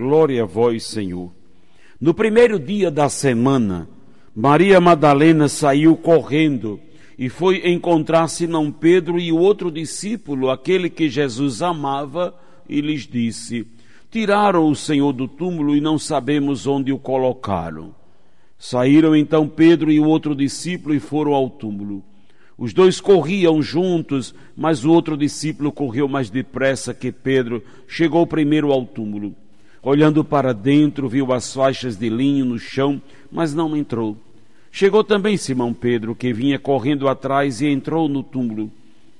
Glória a vós, Senhor. No primeiro dia da semana, Maria Madalena saiu correndo e foi encontrar Simão Pedro e o outro discípulo, aquele que Jesus amava, e lhes disse: Tiraram o Senhor do túmulo e não sabemos onde o colocaram. Saíram então Pedro e o outro discípulo e foram ao túmulo. Os dois corriam juntos, mas o outro discípulo correu mais depressa que Pedro, chegou primeiro ao túmulo. Olhando para dentro, viu as faixas de linho no chão, mas não entrou. Chegou também Simão Pedro, que vinha correndo atrás e entrou no túmulo.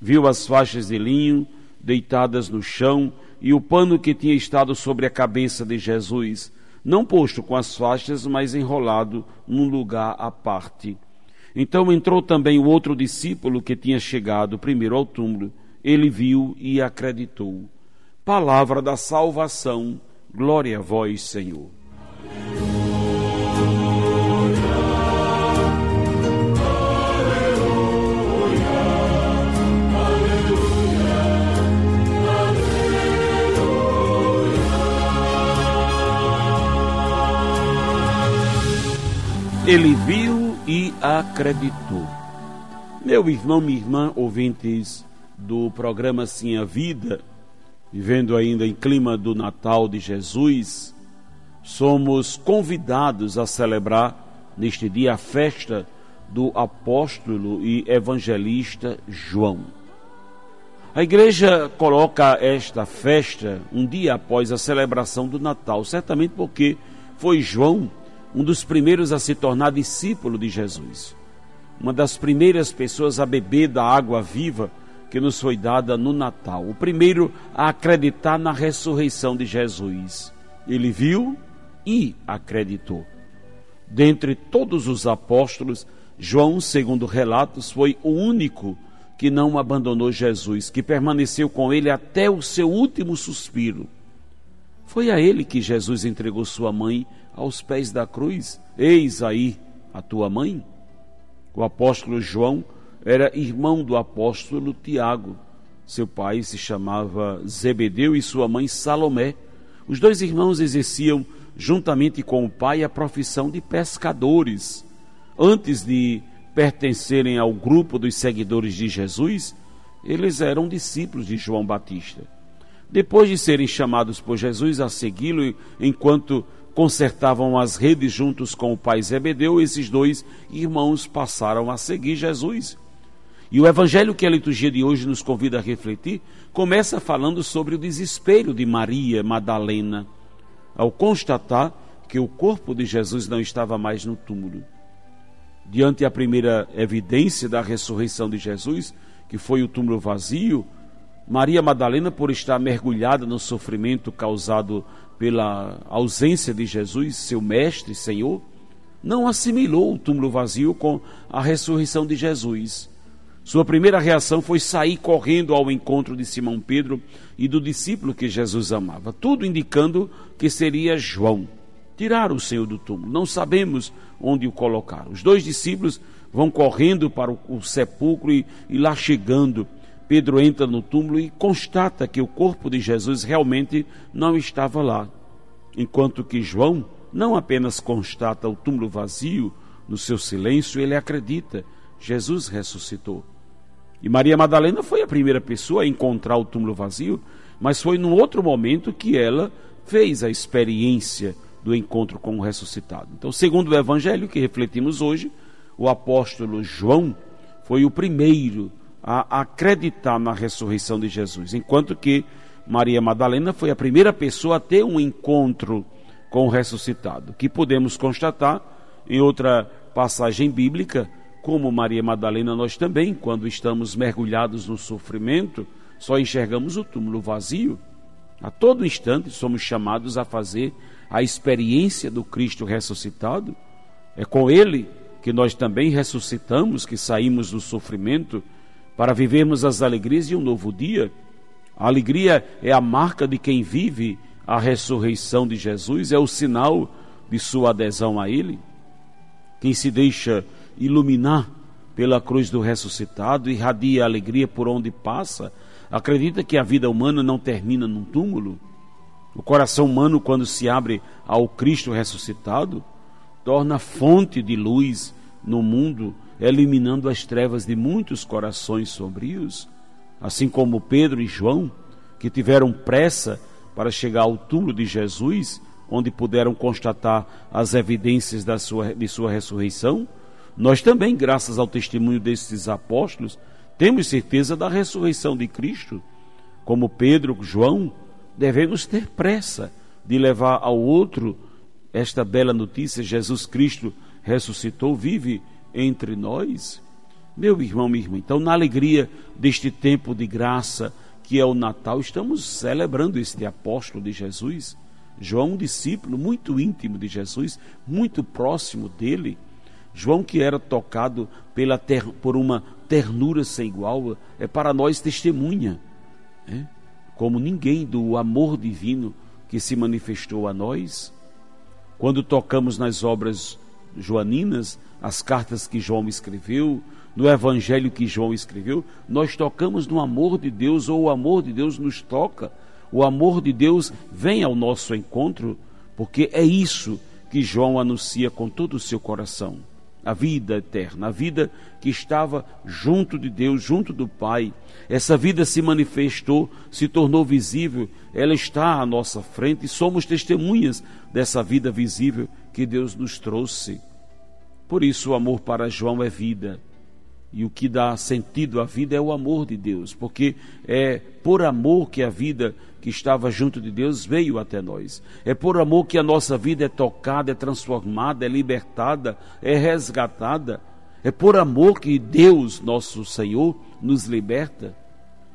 Viu as faixas de linho deitadas no chão e o pano que tinha estado sobre a cabeça de Jesus não posto com as faixas, mas enrolado num lugar à parte. Então entrou também o outro discípulo que tinha chegado primeiro ao túmulo. Ele viu e acreditou. Palavra da salvação, glória a vós, Senhor. Ele viu e acreditou. Meu irmão, minha irmã, ouvintes do programa Sim a Vida, vivendo ainda em clima do Natal de Jesus, somos convidados a celebrar neste dia a festa do apóstolo e evangelista João. A igreja coloca esta festa um dia após a celebração do Natal, certamente porque foi João um dos primeiros a se tornar discípulo de Jesus, uma das primeiras pessoas a beber da água viva que nos foi dada no Natal, o primeiro a acreditar na ressurreição de Jesus. Ele viu e acreditou. Dentre todos os apóstolos, João, segundo relatos, foi o único que não abandonou Jesus, que permaneceu com ele até o seu último suspiro. Foi a ele que Jesus entregou sua mãe aos pés da cruz: Eis aí a tua mãe. O apóstolo João era irmão do apóstolo Tiago. Seu pai se chamava Zebedeu e sua mãe Salomé. Os dois irmãos exerciam, juntamente com o pai, a profissão de pescadores. Antes de pertencerem ao grupo dos seguidores de Jesus, eles eram discípulos de João Batista. Depois de serem chamados por Jesus a segui-lo enquanto consertavam as redes juntos com o pai Zebedeu, esses dois irmãos passaram a seguir Jesus. E o evangelho que a liturgia de hoje nos convida a refletir começa falando sobre o desespero de Maria Madalena ao constatar que o corpo de Jesus não estava mais no túmulo. Diante a primeira evidência da ressurreição de Jesus, que foi o túmulo vazio, Maria Madalena, por estar mergulhada no sofrimento causado pela ausência de Jesus, seu mestre, Senhor, não assimilou o túmulo vazio com a ressurreição de Jesus. Sua primeira reação foi sair correndo ao encontro de Simão Pedro e do discípulo que Jesus amava, tudo indicando que seria João. Tiraram o Senhor do túmulo, não sabemos onde o colocaram. Os dois discípulos vão correndo para o, o sepulcro e, e lá chegando, Pedro entra no túmulo e constata que o corpo de Jesus realmente não estava lá, enquanto que João não apenas constata o túmulo vazio, no seu silêncio ele acredita, Jesus ressuscitou. E Maria Madalena foi a primeira pessoa a encontrar o túmulo vazio, mas foi num outro momento que ela fez a experiência do encontro com o ressuscitado. Então, segundo o evangelho que refletimos hoje, o apóstolo João foi o primeiro a acreditar na ressurreição de Jesus, enquanto que Maria Madalena foi a primeira pessoa a ter um encontro com o ressuscitado, que podemos constatar em outra passagem bíblica, como Maria Madalena, nós também, quando estamos mergulhados no sofrimento, só enxergamos o túmulo vazio. A todo instante somos chamados a fazer a experiência do Cristo ressuscitado. É com Ele que nós também ressuscitamos, que saímos do sofrimento para vivermos as alegrias de um novo dia. A alegria é a marca de quem vive a ressurreição de Jesus, é o sinal de sua adesão a Ele. Quem se deixa iluminar pela cruz do ressuscitado, irradia alegria por onde passa, acredita que a vida humana não termina num túmulo. O coração humano, quando se abre ao Cristo ressuscitado, torna fonte de luz no mundo, eliminando as trevas de muitos corações sombrios, assim como Pedro e João, que tiveram pressa para chegar ao túmulo de Jesus, onde puderam constatar as evidências da sua, de sua ressurreição, nós também, graças ao testemunho desses apóstolos, temos certeza da ressurreição de Cristo. Como Pedro, João, devemos ter pressa de levar ao outro esta bela notícia: Jesus Cristo ressuscitou, vive entre nós. Meu irmão, minha irmã, então, na alegria deste tempo de graça que é o Natal, estamos celebrando este apóstolo de Jesus. João, um discípulo muito íntimo de Jesus, muito próximo dele. João, que era tocado pela ter, por uma ternura sem igual, é para nós testemunha, né? como ninguém do amor divino que se manifestou a nós. Quando tocamos nas obras joaninas, as cartas que João escreveu, no evangelho que João escreveu, nós tocamos no amor de Deus, ou o amor de Deus nos toca, o amor de Deus vem ao nosso encontro, porque é isso que João anuncia com todo o seu coração. A vida eterna, a vida que estava junto de Deus, junto do Pai. Essa vida se manifestou, se tornou visível, ela está à nossa frente e somos testemunhas dessa vida visível que Deus nos trouxe. Por isso, o amor para João é vida. E o que dá sentido à vida é o amor de Deus, porque é por amor que a vida que estava junto de Deus veio até nós. É por amor que a nossa vida é tocada, é transformada, é libertada, é resgatada. É por amor que Deus, nosso Senhor, nos liberta.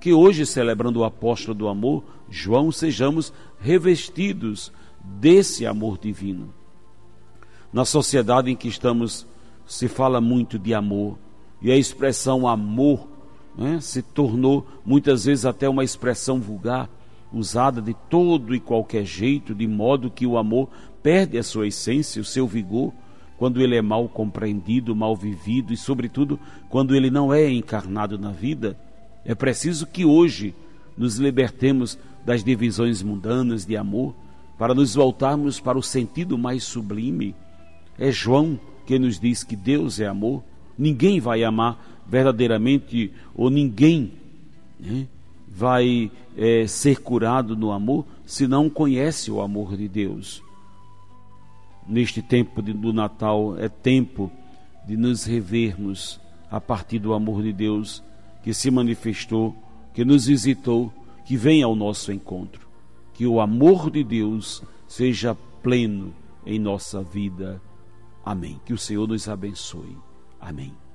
Que hoje, celebrando o apóstolo do amor, João, sejamos revestidos desse amor divino. Na sociedade em que estamos, se fala muito de amor e a expressão amor né, se tornou muitas vezes até uma expressão vulgar, usada de todo e qualquer jeito, de modo que o amor perde a sua essência, o seu vigor, quando ele é mal compreendido, mal vivido e, sobretudo, quando ele não é encarnado na vida. É preciso que hoje nos libertemos das divisões mundanas de amor para nos voltarmos para o sentido mais sublime. É João que nos diz que Deus é amor Ninguém vai amar verdadeiramente, ou ninguém né, vai é, ser curado no amor se não conhece o amor de Deus. Neste tempo de, do Natal é tempo de nos revermos a partir do amor de Deus que se manifestou, que nos visitou, que vem ao nosso encontro. Que o amor de Deus seja pleno em nossa vida. Amém. Que o Senhor nos abençoe. Amém.